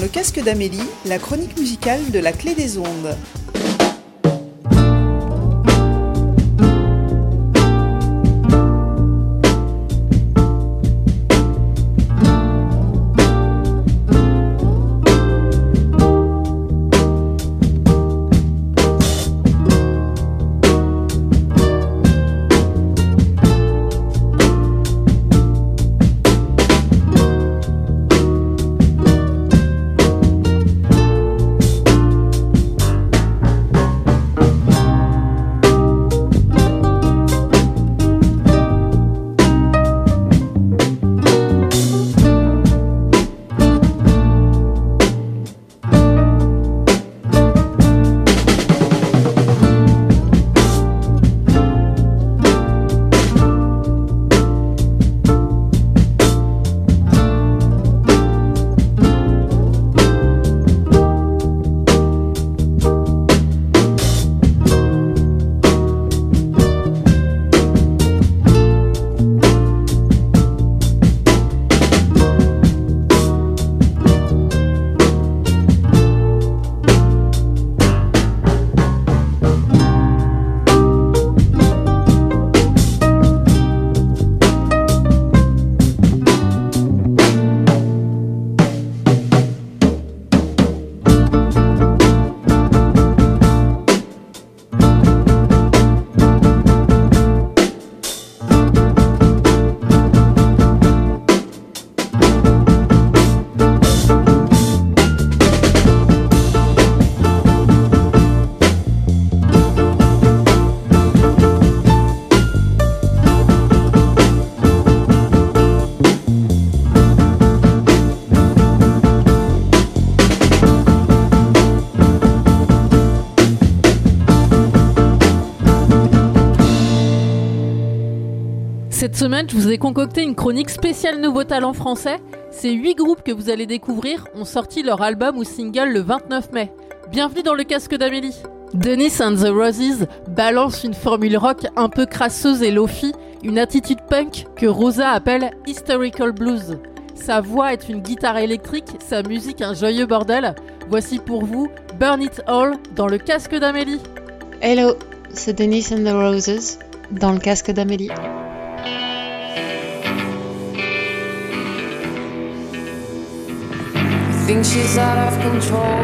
le casque d'Amélie, la chronique musicale de la clé des ondes. Semaine, je vous ai concocté une chronique spéciale Nouveau Talent français. Ces 8 groupes que vous allez découvrir ont sorti leur album ou single le 29 mai. Bienvenue dans le casque d'Amélie. Dennis and the Roses balance une formule rock un peu crasseuse et lofi, une attitude punk que Rosa appelle historical blues. Sa voix est une guitare électrique, sa musique un joyeux bordel. Voici pour vous Burn It All dans le casque d'Amélie. Hello, c'est Dennis and the Roses dans le casque d'Amélie. Think she's out of control.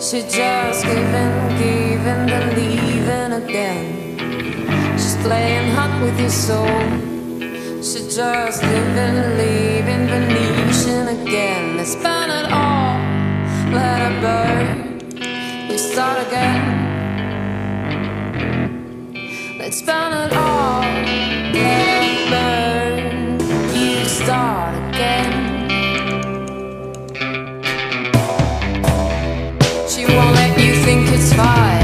She just giving, giving, then leaving again. She's playing hot with your soul. She just living, leaving, Venetian again. Let's burn it all, let it burn. We start again. Let's burn it all, satisfied.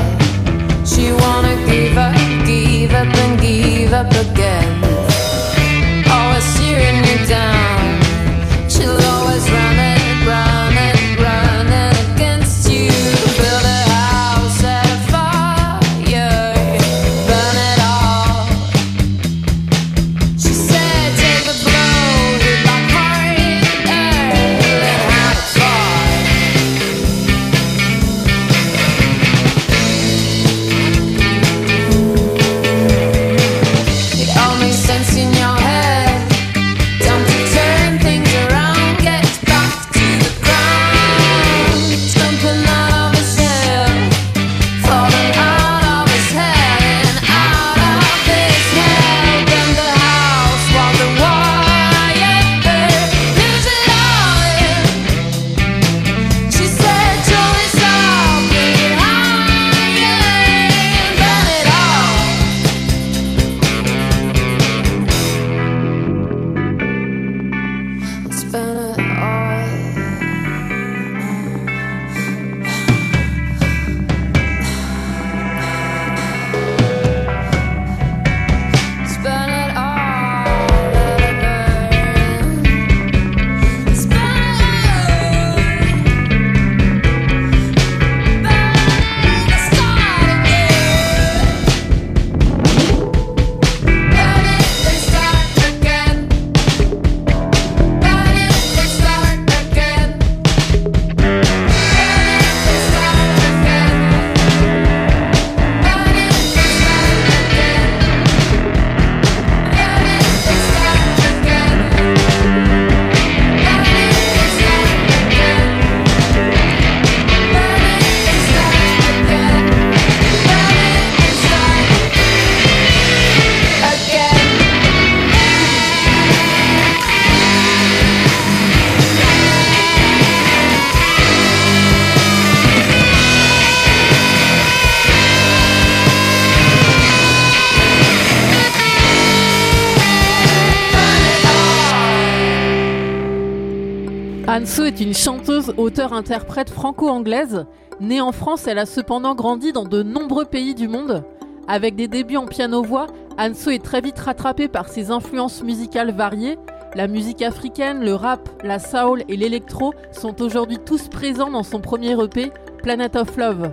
Anso est une chanteuse, auteure-interprète franco-anglaise. Née en France, elle a cependant grandi dans de nombreux pays du monde. Avec des débuts en piano-voix, Anso est très vite rattrapée par ses influences musicales variées. La musique africaine, le rap, la soul et l'électro sont aujourd'hui tous présents dans son premier EP, Planet of Love.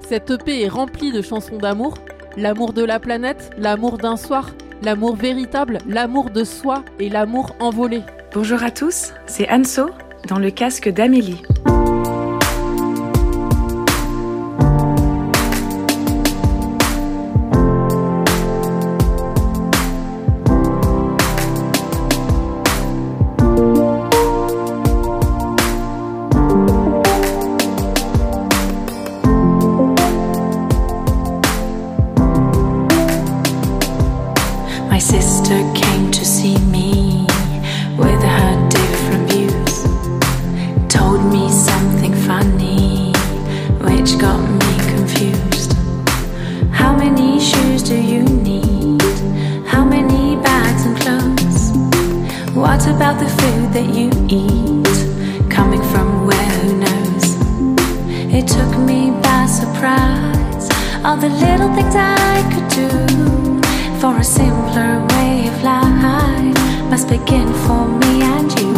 Cette EP est remplie de chansons d'amour, l'amour de la planète, l'amour d'un soir, l'amour véritable, l'amour de soi et l'amour envolé. Bonjour à tous, c'est Anso dans le casque d'Amélie. My sister came to see me with her What about the food that you eat? Coming from where, who knows? It took me by surprise. All the little things I could do for a simpler way of life must begin for me and you.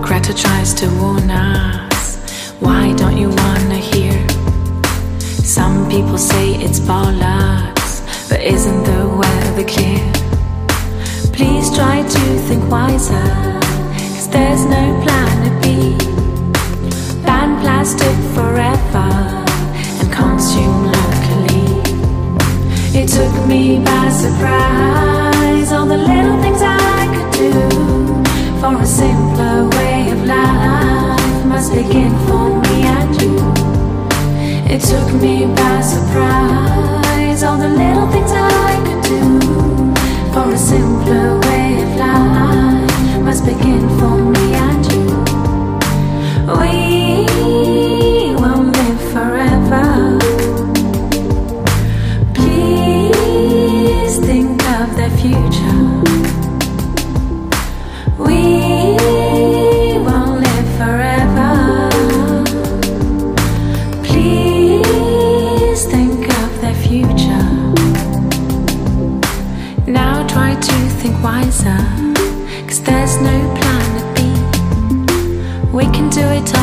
Greta tries to warn us. Why don't you wanna hear? Some people say it's bollocks, but isn't the weather clear? Please try to think wiser, cause there's no planet B. Ban plastic forever and consume locally. It took me by surprise, all the little things I could do for a simpler way of life must begin for me and you. It took me by surprise, all the little things I could do a simpler way of life must begin for me and you. We won't live forever. Please think of the future. Cause there's no planet B. We can do it all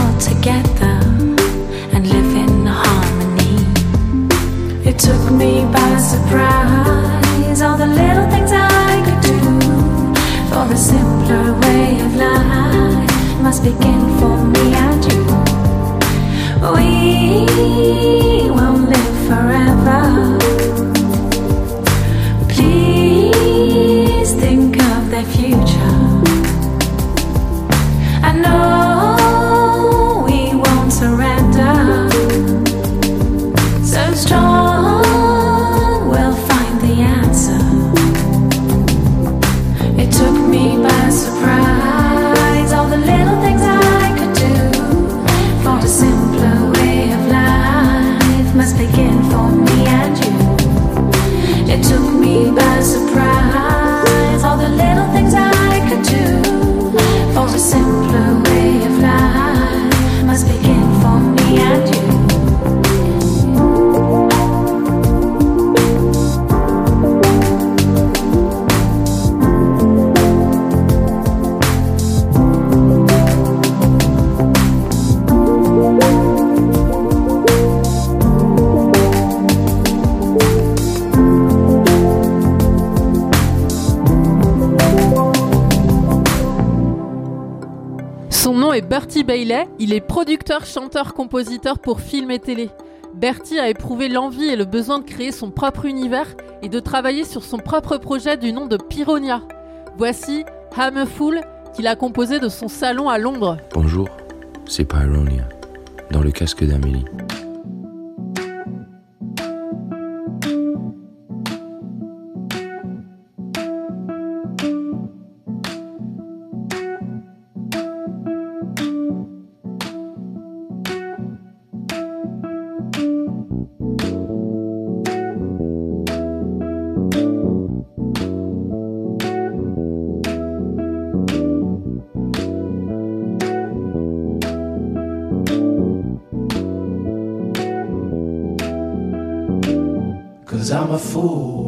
Bailey, il est producteur, chanteur, compositeur pour film et télé. Bertie a éprouvé l'envie et le besoin de créer son propre univers et de travailler sur son propre projet du nom de Pyronia. Voici Hammerful qu'il a composé de son salon à Londres. Bonjour, c'est Pyronia, dans le casque d'Amélie. A fool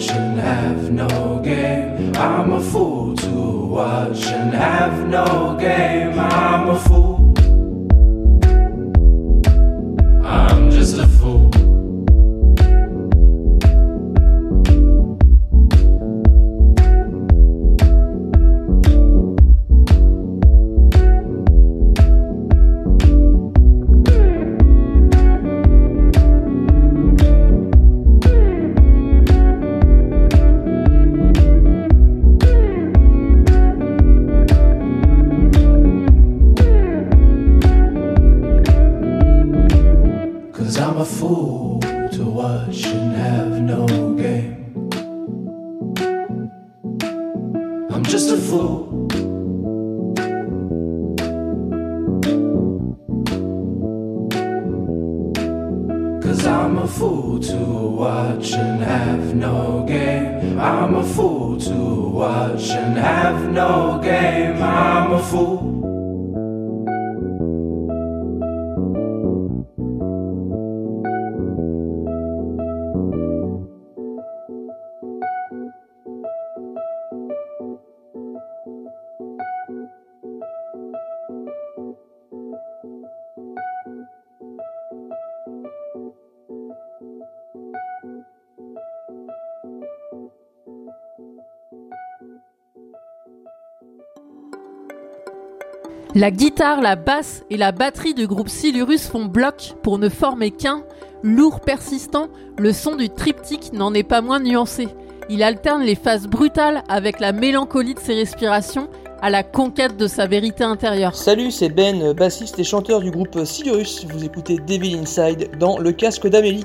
watch and have no game. I'm a fool to watch and have no game. La guitare, la basse et la batterie du groupe Silurus font bloc pour ne former qu'un. Lourd, persistant, le son du triptyque n'en est pas moins nuancé. Il alterne les phases brutales avec la mélancolie de ses respirations à la conquête de sa vérité intérieure. Salut, c'est Ben, bassiste et chanteur du groupe Silurus. Vous écoutez Devil Inside dans Le Casque d'Amélie.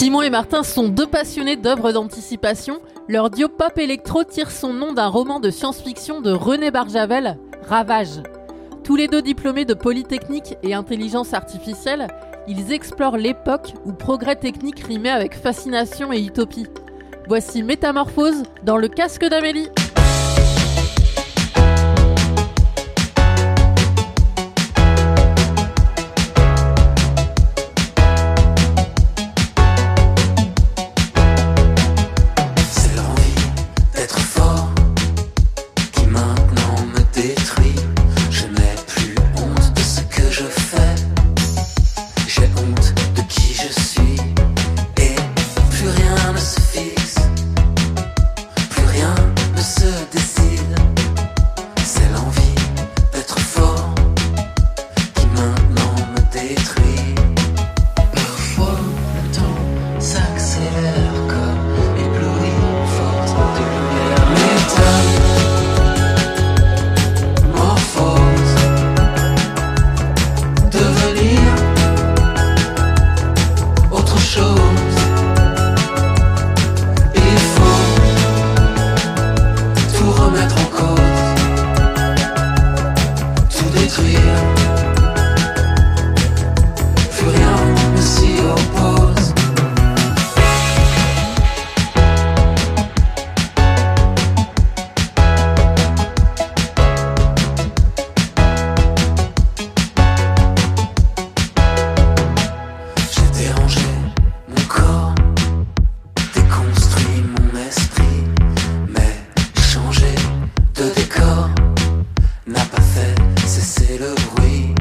Simon et Martin sont deux passionnés d'œuvres d'anticipation. Leur duo pop électro tire son nom d'un roman de science-fiction de René Barjavel, Ravage. Tous les deux diplômés de Polytechnique et intelligence artificielle, ils explorent l'époque où progrès technique rimait avec fascination et utopie. Voici Métamorphose dans le casque d'Amélie. Me fait cesser le bruit.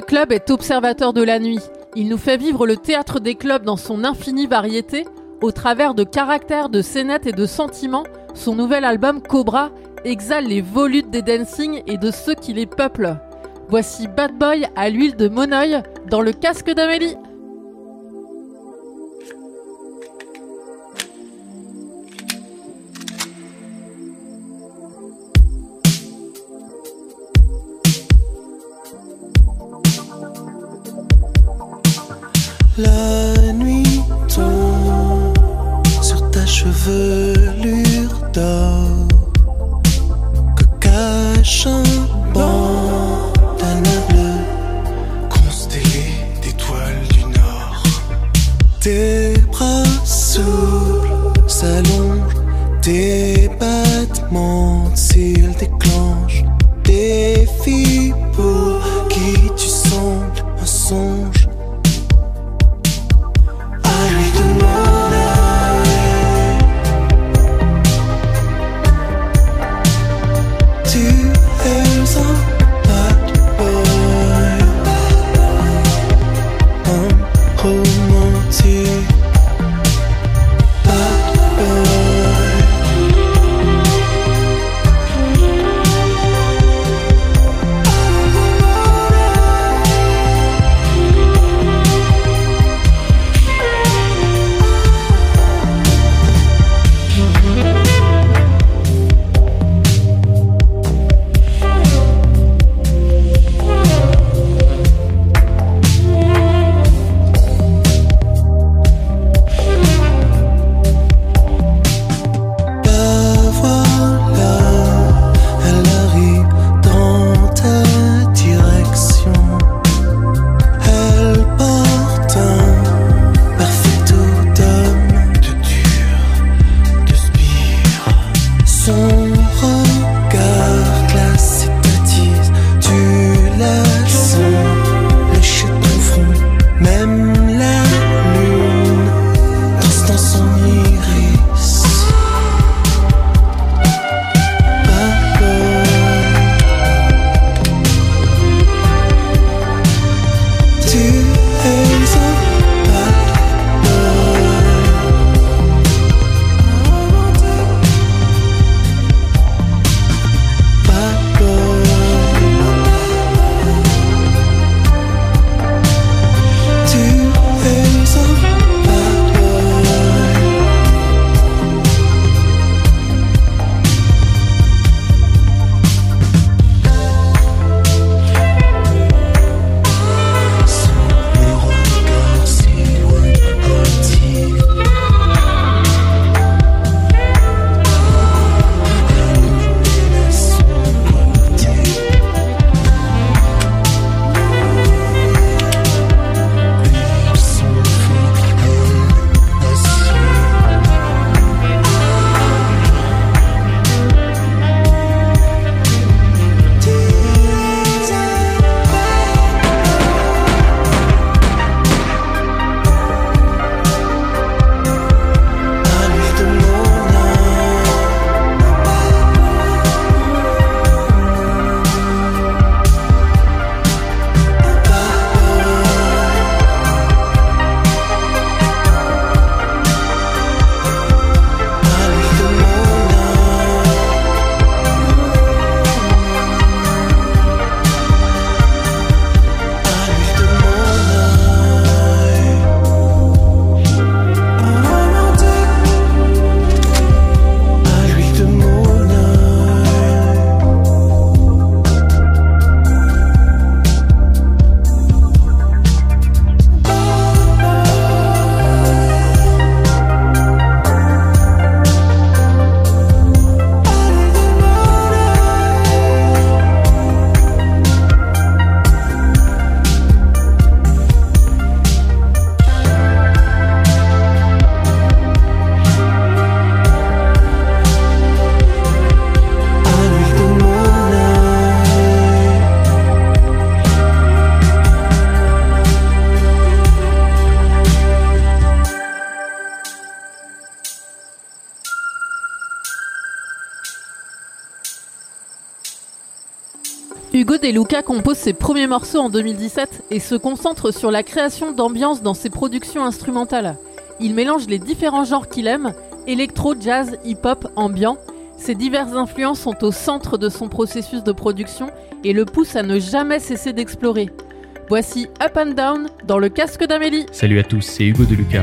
Club est observateur de la nuit. Il nous fait vivre le théâtre des clubs dans son infinie variété, au travers de caractères, de scénettes et de sentiments. Son nouvel album Cobra exhale les volutes des dancing et de ceux qui les peuplent. Voici Bad Boy à l'huile de Monoeil dans le casque d'Amélie. La nuit tombe sur ta chevelure d'or que cache Hugo De Luca compose ses premiers morceaux en 2017 et se concentre sur la création d'ambiance dans ses productions instrumentales. Il mélange les différents genres qu'il aime, électro, jazz, hip-hop, ambiant. Ces diverses influences sont au centre de son processus de production et le poussent à ne jamais cesser d'explorer. Voici Up and Down dans le casque d'Amélie. Salut à tous, c'est Hugo De Luca.